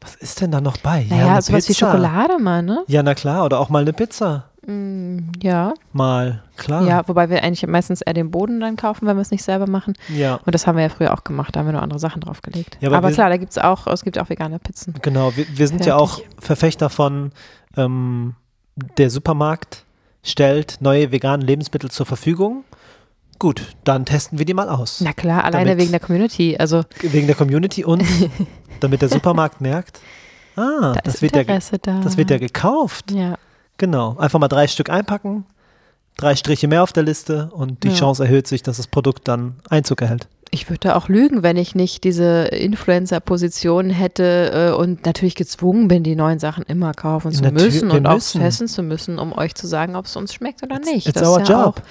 Was ist denn da noch bei? Naja, eine sowas wie Pizza. Schokolade mal, ne? Ja, na klar. Oder auch mal eine Pizza. Mm, ja. Mal, klar. Ja, wobei wir eigentlich meistens eher den Boden dann kaufen, wenn wir es nicht selber machen. Ja, Und das haben wir ja früher auch gemacht, da haben wir noch andere Sachen draufgelegt. Ja, aber aber klar, da gibt es auch, es gibt auch vegane Pizzen. genau. Wir, wir sind ja auch Verfechter von, ähm, der Supermarkt stellt neue vegane Lebensmittel zur Verfügung. Gut, dann testen wir die mal aus. Na klar, alleine Damit- wegen der Community. Also Wegen der Community und damit der Supermarkt merkt, ah, da das wird, ja, da. das wird ja gekauft. Ja, Genau. Einfach mal drei Stück einpacken, drei Striche mehr auf der Liste und die Ja. Chance erhöht sich, dass das Produkt dann Einzug erhält. ich würde auch lügen, wenn ich nicht diese Influencer-Position hätte äh, und natürlich gezwungen bin, die neuen Sachen immer kaufen zu Natür- müssen und auch müssen. testen zu müssen, um euch zu sagen, ob es uns schmeckt oder nicht. it's das our ist ja job. Auch,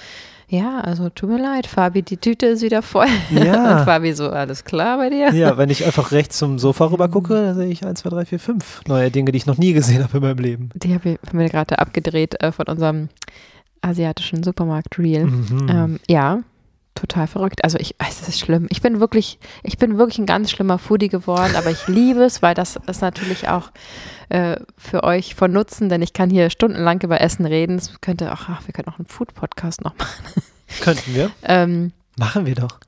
ja, also tut mir leid, Fabi, die Tüte ist wieder voll. Ja. Und Fabi so, alles klar bei dir? Ja, wenn ich einfach rechts zum Sofa rüber gucke, da sehe ich 1, 2, 3, 4, 5 neue Dinge, die ich noch nie gesehen habe in meinem Leben. Die habe ich- haben wir gerade abgedreht äh, von unserem asiatischen Supermarkt-Reel. Mhm. Ähm, ja, total verrückt. Also ich, es ist schlimm. Ich bin wirklich, ich bin wirklich ein ganz schlimmer Foodie geworden, aber ich liebe es, weil das ist natürlich auch äh, für euch von Nutzen, denn ich kann hier stundenlang über Essen reden. Es könnte auch, ach, wir können auch einen Food-Podcast noch machen. Könnten wir. Ähm, Machen wir doch.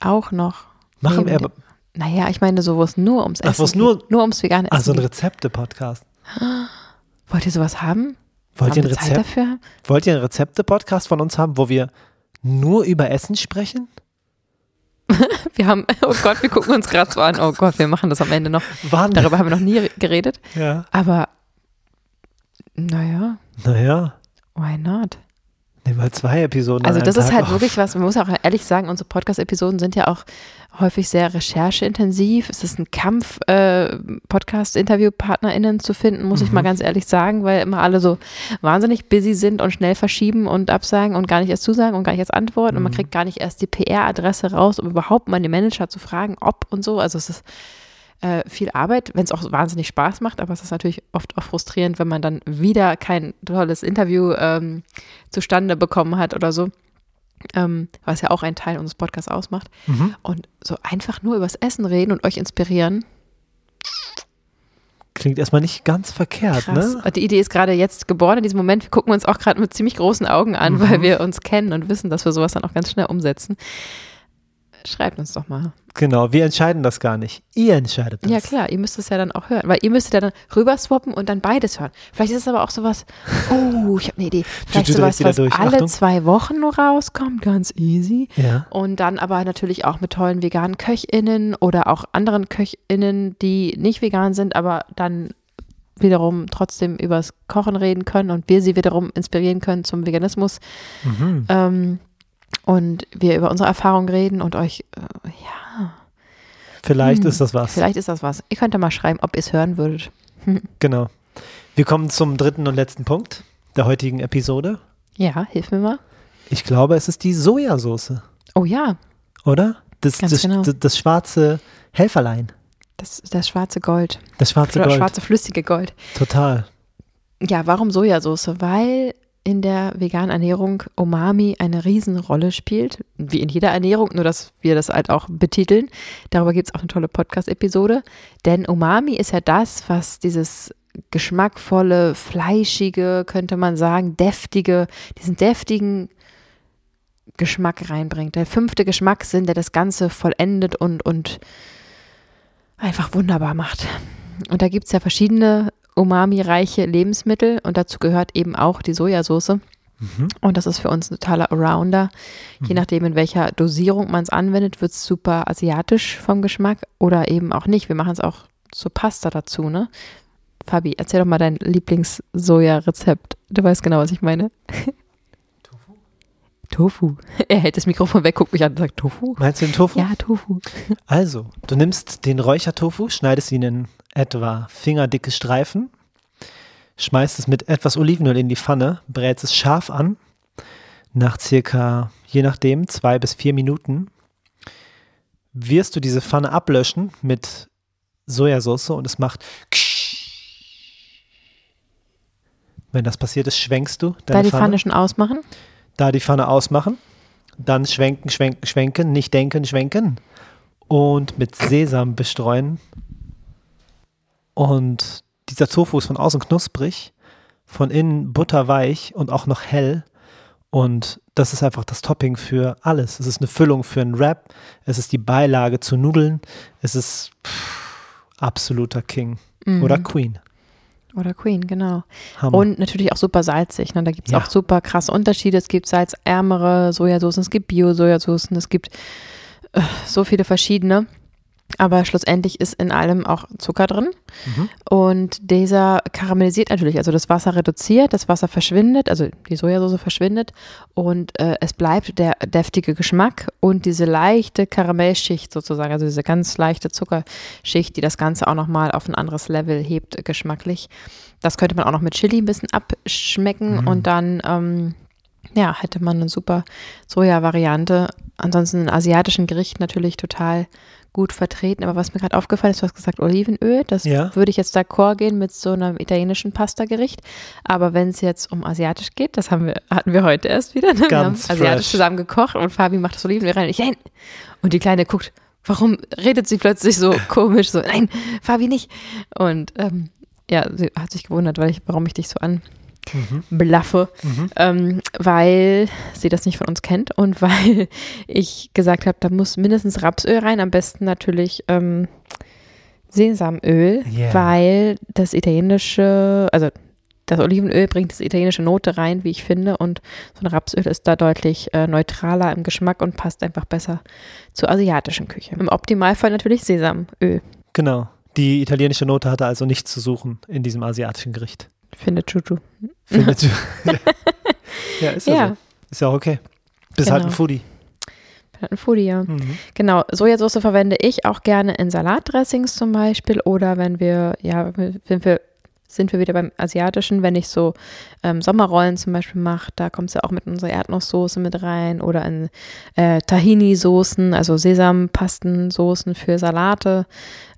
auch noch. Machen wir aber. Naja, ich meine, so wo es nur ums Ach, Essen wo es geht. nur- nur ums vegane Essen Also ein geht. Rezepte-Podcast. Wollt ihr sowas haben? Wollt ihr Haben ein wir Zeit Rezept? dafür? Wollt ihr einen Rezepte-Podcast von uns haben, wo wir nur über Essen sprechen? Wir haben, oh Gott, wir gucken uns gerade so an. Oh Gott, wir machen das am Ende noch. Wann? Darüber haben wir noch nie geredet. Ja. Aber, naja, Naja, why not? Nehmen wir zwei Episoden. Also das ist Tag halt auf. wirklich was, man muss auch ehrlich sagen, unsere Podcast-Episoden sind ja auch häufig sehr rechercheintensiv. Es ist ein Kampf, äh, Podcast-InterviewpartnerInnen zu finden, muss ich mal Mhm. ganz ehrlich sagen, weil immer alle so wahnsinnig busy sind und schnell verschieben und absagen und gar nicht erst zusagen und gar nicht erst antworten und man Mhm. kriegt gar nicht erst die PR-Adresse raus, um überhaupt mal den Manager zu fragen, ob und so. Also es ist äh, viel Arbeit, wenn es auch wahnsinnig Spaß macht, aber es ist natürlich oft auch frustrierend, wenn man dann wieder kein tolles Interview ähm, zustande bekommen hat oder so, ähm, was ja auch ein Teil unseres Podcasts ausmacht. Mhm. Und so einfach nur übers Essen reden und euch inspirieren, Klingt erstmal nicht ganz verkehrt, krass. ne? Die Idee ist gerade jetzt geboren in diesem Moment. Wir gucken uns auch gerade mit ziemlich großen Augen an, Mhm. weil wir uns kennen und wissen, dass wir sowas dann auch ganz schnell umsetzen. Schreibt uns doch mal. Genau, wir entscheiden das gar nicht. Ihr entscheidet das. Ja, klar, ihr müsst es ja dann auch hören, weil ihr müsstet ja dann rüber swappen und dann beides hören. Vielleicht ist es aber auch sowas, oh, ich habe eine Idee. Vielleicht sowas, was durch. alle Achtung. zwei Wochen nur rauskommt, ganz easy. Ja. Und dann aber natürlich auch mit tollen veganen KöchInnen oder auch anderen KöchInnen, die nicht vegan sind, aber dann wiederum trotzdem übers Kochen reden können und wir sie wiederum inspirieren können zum Veganismus. Mhm. Ähm, und wir über unsere Erfahrungen reden und euch, äh, ja, Vielleicht Hm, ist das was. vielleicht ist das was. Ihr könnt ja mal schreiben, ob ihr es hören würdet. Genau. Wir kommen zum dritten und letzten Punkt der heutigen Episode. Ja, hilf mir mal. Ich glaube, es ist die Sojasauce, Oh ja, oder? Das, das, genau. das, das schwarze Helferlein. das, das schwarze Gold. Das schwarze Gold. schwarze flüssige Gold. Total. Ja, warum Sojasauce? Weil in der veganen Ernährung Umami eine Riesenrolle spielt, wie in jeder Ernährung, nur dass wir das halt auch betiteln. Darüber gibt es auch eine tolle Podcast-Episode. Denn Umami ist ja das, was dieses geschmackvolle, fleischige, könnte man sagen, deftige, diesen deftigen Geschmack reinbringt. Der fünfte Geschmackssinn, der das Ganze vollendet und, und einfach wunderbar macht. Und da gibt es ja verschiedene umami-reiche Lebensmittel und dazu gehört eben auch die Sojasauce. Mhm. Und das ist für uns ein totaler Allrounder. Je Mhm. nachdem, in welcher Dosierung man es anwendet, wird es super asiatisch vom Geschmack oder eben auch nicht. Wir machen es auch zur Pasta dazu, ne? Fabi, erzähl doch mal dein Lieblings-Soja-Rezept. Du weißt genau, was ich meine. Tofu? Er hält das Mikrofon weg, guckt mich an und sagt Tofu. Meinst du den Tofu? Ja, Tofu. Also, du nimmst den Räuchertofu, schneidest ihn in etwa fingerdicke Streifen, schmeißt es mit etwas Olivenöl in die Pfanne, brätst es scharf an. Nach circa, je nachdem, zwei bis vier Minuten wirst du diese Pfanne ablöschen mit Sojasauce und es macht wenn das passiert ist, schwenkst du Da deine die Pfanne. Pfanne schon ausmachen. Da die Pfanne ausmachen, dann schwenken, schwenken, schwenken, nicht denken, schwenken und mit Sesam bestreuen. Und dieser Tofu ist von außen knusprig, von innen butterweich und auch noch hell. Und das ist einfach das Topping für alles. Es ist eine Füllung für einen Wrap. Es ist die Beilage zu Nudeln. Es ist pff, absoluter King Mhm. oder Queen. Oder Queen, genau. Hammer. Und natürlich auch super salzig. Ne? Da gibt es Ja. auch super krasse Unterschiede. Es gibt salzärmere Sojasoßen, es gibt Bio-Sojasoßen, es gibt äh, so viele verschiedene. Aber schlussendlich ist in allem auch Zucker drin. Mhm. Und dieser karamellisiert natürlich. Also das Wasser reduziert, das Wasser verschwindet, also die Sojasauce verschwindet. Und äh, es bleibt der deftige Geschmack und diese leichte Karamellschicht sozusagen, also diese ganz leichte Zuckerschicht, die das Ganze auch nochmal auf ein anderes Level hebt, geschmacklich. Das könnte man auch noch mit Chili ein bisschen abschmecken Mhm. und dann, ähm, ja, hätte man eine super Soja-Variante. Ansonsten in asiatischen Gerichten natürlich total gut vertreten. Aber was mir gerade aufgefallen ist, du hast gesagt Olivenöl. Das Ja. würde ich jetzt d'accord gehen mit so einem italienischen Pasta-Gericht. Aber wenn es jetzt um asiatisch geht, das haben wir, hatten wir heute erst wieder. Ne? wir haben Ganz asiatisch fresh. zusammen gekocht und Fabi macht das Olivenöl rein und ich, nein. Und die Kleine guckt, warum redet sie plötzlich so komisch, so, nein, Fabi nicht. Und ähm, ja, sie hat sich gewundert, weil ich, warum ich dich so anblaffe, Mhm. Mhm. ähm, weil sie das nicht von uns kennt und weil ich gesagt habe, da muss mindestens Rapsöl rein, am besten natürlich ähm, Sesamöl, Yeah. weil das italienische, also das Olivenöl bringt diese italienische Note rein, wie ich finde, und so ein Rapsöl ist da deutlich äh, neutraler im Geschmack und passt einfach besser zur asiatischen Küche. Im Optimalfall natürlich Sesamöl, Genau. Die italienische Note hatte also nichts zu suchen in diesem asiatischen Gericht. Findet Juju. Findet du? ja, ist ja, Ja. so. Ist ja auch okay. Bist halt ein Genau. Foodie. Ein Foodie, ja. Mhm. Genau, Sojasauce verwende ich auch gerne in Salatdressings zum Beispiel oder wenn wir, ja, wenn wir, sind wir wieder beim Asiatischen, wenn ich so ähm, Sommerrollen zum Beispiel mache, da kommt es ja auch mit unserer Erdnusssoße mit rein oder in äh, Tahini-Soßen, also Sesampastensoßen für Salate.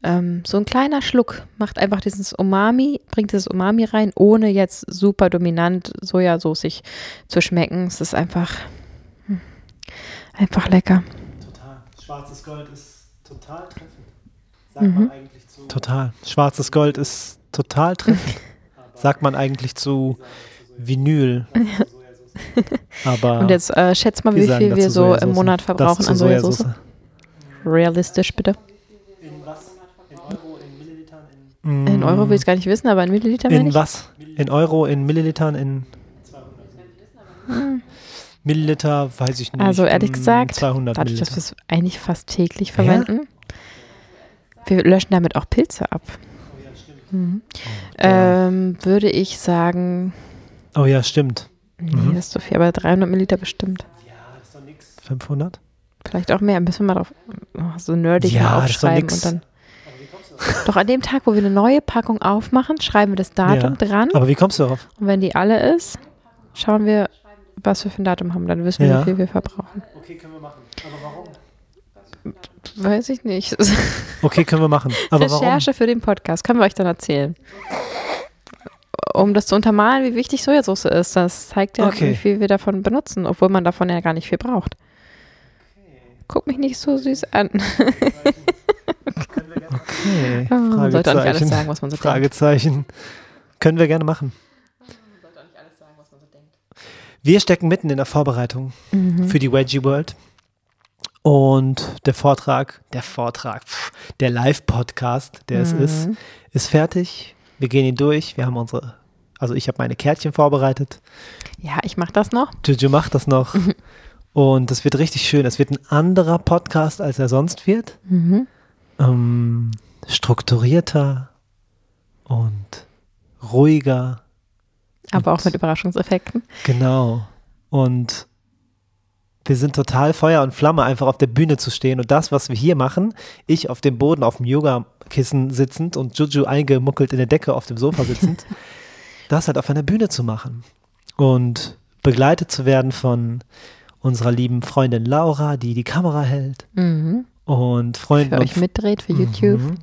Ähm, so ein kleiner Schluck macht einfach dieses Umami, bringt dieses Umami rein, ohne jetzt super dominant sojasoßig zu schmecken. Es ist einfach, hm, einfach lecker. Total. Schwarzes Gold ist total treffend. Sagt man Mhm. eigentlich zu. Total. Schwarzes Gold ist total treffend. Sagt man eigentlich zu Vinyl. Aber Und jetzt äh, schätzt mal, wie viel wir so im Monat verbrauchen an Sojasauce. Realistisch bitte. In was? In Euro, in Millilitern? In Euro will ich es gar nicht wissen, aber in Milliliter meine In was? In Euro, in Millilitern, in Milliliter, weiß ich nicht. Also ehrlich gesagt, 200 Dadurch, dass wir Milliliter. es eigentlich fast täglich verwenden. Wir löschen damit auch Pilze ab. Mhm. Ähm, würde ich sagen, Oh ja, stimmt. nee, Mhm. das ist zu viel, aber 300 Milliliter bestimmt. 500? Vielleicht auch mehr. Müssen wir mal drauf oh, so nerdig Ja, mal das ist doch aufschreiben nix. und dann. Doch an dem Tag, wo wir eine neue Packung aufmachen, schreiben wir das Datum dran. Aber wie kommst du darauf? Und wenn die alle ist, schauen wir, was wir für ein Datum haben. Dann wissen wir, Ja. wie viel wir verbrauchen. Okay, können wir machen. Aber warum? Weiß ich nicht. Okay, können wir machen. Aber warum? Recherche für den Podcast. Können wir euch dann erzählen. Um das zu untermalen, wie wichtig Sojasauce ist. Das zeigt ja, Okay. wie viel wir davon benutzen, obwohl man davon ja gar nicht viel braucht. Guck mich nicht so süß an. Okay. Man sollte auch nicht alles sagen, was man so denkt. Fragezeichen. Können wir gerne machen. Wir stecken mitten in der Vorbereitung Mhm. für die Wedgie World. Und der Vortrag, der Vortrag, pff, der Live-Podcast, der es ist, Mhm. ist fertig. Wir gehen ihn durch. Wir haben unsere, also ich habe meine Kärtchen vorbereitet. Ja, ich mache das noch. Juju macht das noch. Und das wird richtig schön. Es wird ein anderer Podcast, als er sonst wird. Mhm. Ähm, strukturierter und ruhiger. Aber Und- auch mit Überraschungseffekten. Genau. Und wir sind total Feuer und Flamme, einfach auf der Bühne zu stehen. Und das, was wir hier machen, ich auf dem Boden auf dem Yogakissen sitzend und Juju eingemuckelt in der Decke auf dem Sofa sitzend, das halt auf einer Bühne zu machen. Und begleitet zu werden von unserer lieben Freundin Laura, die die Kamera hält. Mhm. Und Freunden Für euch mitdreht, für YouTube. Mhm.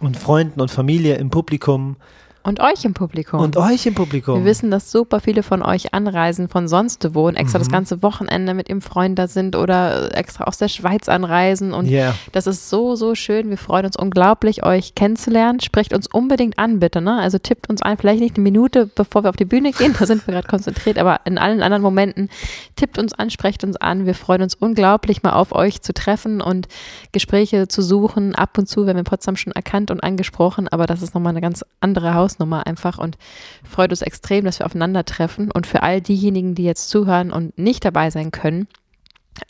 und Freunden und Familie im Publikum Und euch im Publikum. und euch im Publikum. Wir wissen, dass super viele von euch anreisen von sonst wo und extra das Mhm. ganze Wochenende mit ihrem Freund da sind oder extra aus der Schweiz anreisen. Und Ja, das ist so, so schön. Wir freuen uns unglaublich, euch kennenzulernen. Sprecht uns unbedingt an, bitte. Ne? Also tippt uns ein, vielleicht nicht eine Minute, bevor wir auf die Bühne gehen, da sind wir gerade konzentriert, aber in allen anderen Momenten tippt uns an, sprecht uns an. Wir freuen uns unglaublich, mal auf euch zu treffen und Gespräche zu suchen. Ab und zu werden wir in Potsdam schon erkannt und angesprochen, aber das ist nochmal eine ganz andere Hausnummer einfach und freut uns extrem, dass wir aufeinandertreffen. Und für all diejenigen, die jetzt zuhören und nicht dabei sein können,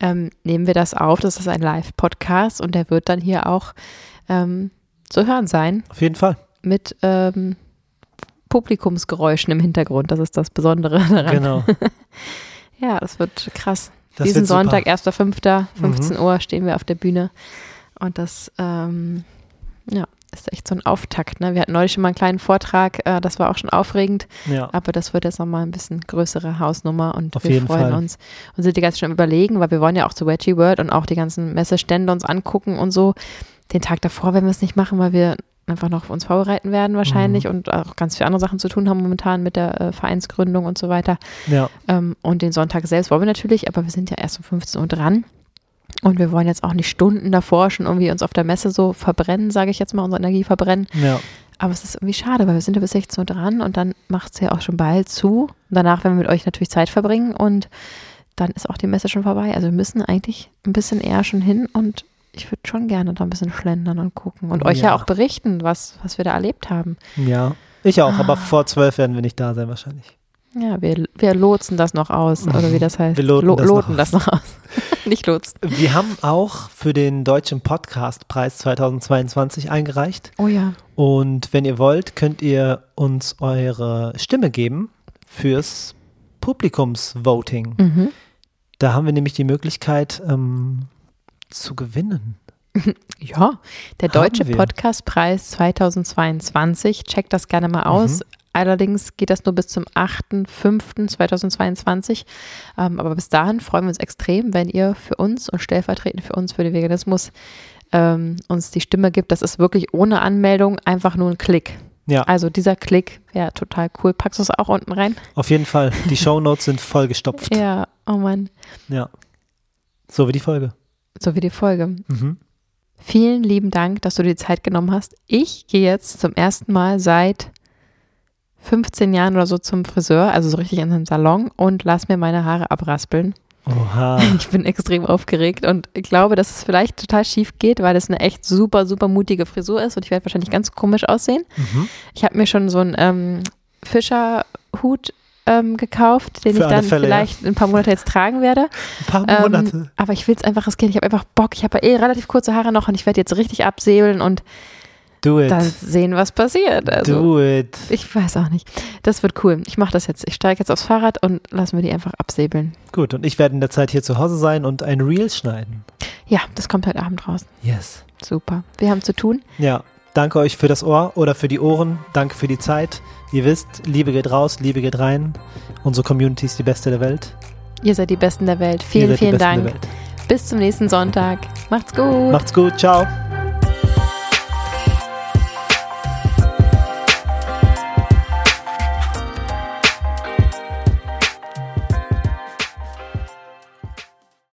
ähm, nehmen wir das auf. Das ist ein Live-Podcast und der wird dann hier auch ähm, zu hören sein auf jeden Fall. mit ähm, Publikumsgeräuschen im Hintergrund. Das ist das Besondere daran. Genau. Ja, das wird krass. Das Diesen wird. Sonntag, 1.5., 15 Uhr, stehen wir auf der Bühne. Und das, ähm, ja, ist echt so ein Auftakt. Ne? Wir hatten neulich schon mal einen kleinen Vortrag, äh, das war auch schon aufregend. Ja. Aber das wird jetzt nochmal ein bisschen größere Hausnummer und Auf wir freuen Fall. uns und sind die ganze Zeit am überlegen, weil wir wollen ja auch zu Wedgie World und auch die ganzen Messestände uns angucken und so. Den Tag davor werden wir es nicht machen, weil wir einfach noch uns vorbereiten werden wahrscheinlich Mhm. und auch ganz viele andere Sachen zu tun haben momentan mit der äh, Vereinsgründung und so weiter. ja. Ähm, und den Sonntag selbst wollen wir natürlich, aber wir sind ja erst um 15 Uhr dran. Und wir wollen jetzt auch nicht Stunden davor schon irgendwie uns auf der Messe so verbrennen, sage ich jetzt mal, unsere Energie verbrennen. Ja. Aber es ist irgendwie schade, weil wir sind ja bis 16 Uhr dran und dann macht es ja auch schon bald zu. Und danach werden wir mit euch natürlich Zeit verbringen und dann ist auch die Messe schon vorbei. Also wir müssen eigentlich ein bisschen eher schon hin und ich würde schon gerne da ein bisschen schlendern und gucken und euch ja, Ja. auch berichten, was, was wir da erlebt haben. Ja. Ich auch, Ah. aber vor zwölf werden wir nicht da sein wahrscheinlich. Ja, wir, wir lotsen das noch aus, oder wie das heißt. Wir loten Lo das noch das noch aus. Nicht lotsen. Wir haben auch für den Deutschen Podcastpreis 2022 eingereicht. Oh ja. Und wenn ihr wollt, könnt ihr uns eure Stimme geben fürs Publikumsvoting. Mhm. Da haben wir nämlich die Möglichkeit ähm, zu gewinnen. Ja, der Deutsche. Podcastpreis 2022. Checkt das gerne mal aus. Mhm. Allerdings geht das nur bis zum 8.5.2022. Ähm, aber bis dahin freuen wir uns extrem, wenn ihr für uns und stellvertretend für uns, für den Veganismus, ähm, uns die Stimme gibt. Das ist wirklich ohne Anmeldung einfach nur ein Klick. Ja, Also dieser Klick wäre total cool. Packst du es auch unten rein? auf jeden Fall. Die Shownotes sind vollgestopft. Ja, oh Mann. Ja. So wie die Folge. So wie die Folge. Mhm. Vielen lieben Dank, dass du dir die Zeit genommen hast. Ich gehe jetzt zum ersten Mal seit 15 Jahren oder so zum Friseur, also so richtig in einem Salon und lass mir meine Haare abraspeln. Oha. Ich bin extrem aufgeregt und ich glaube, dass es vielleicht total schief geht, weil es eine echt super, super mutige Frisur ist und ich werde wahrscheinlich ganz komisch aussehen. Mhm. Ich habe mir schon so einen ähm, Fischerhut ähm, gekauft, den Für ich dann Fälle, ja. vielleicht in ein paar Monate jetzt tragen werde. Ein paar Ähm, Monate. aber ich will es einfach riskieren. Ich habe einfach Bock. Ich habe ja eh relativ kurze Haare noch und ich werde jetzt richtig absäbeln und Do it. dann sehen, was passiert. Also, Do it. ich weiß auch nicht. Das wird cool. Ich mache das jetzt. Ich steige jetzt aufs Fahrrad und lassen wir die einfach absäbeln. Gut, und ich werde in der Zeit hier zu Hause sein und ein Reel schneiden. Ja, das kommt heute Abend raus. Yes. Super. Wir haben zu tun. Ja, danke euch für das Ohr oder für die Ohren. Danke für die Zeit. Ihr wisst, Liebe geht raus, Liebe geht rein. Unsere Community ist die beste der Welt. Ihr seid die Besten der Welt. Vielen, vielen Dank. Bis zum nächsten Sonntag. Macht's gut. Macht's gut, ciao.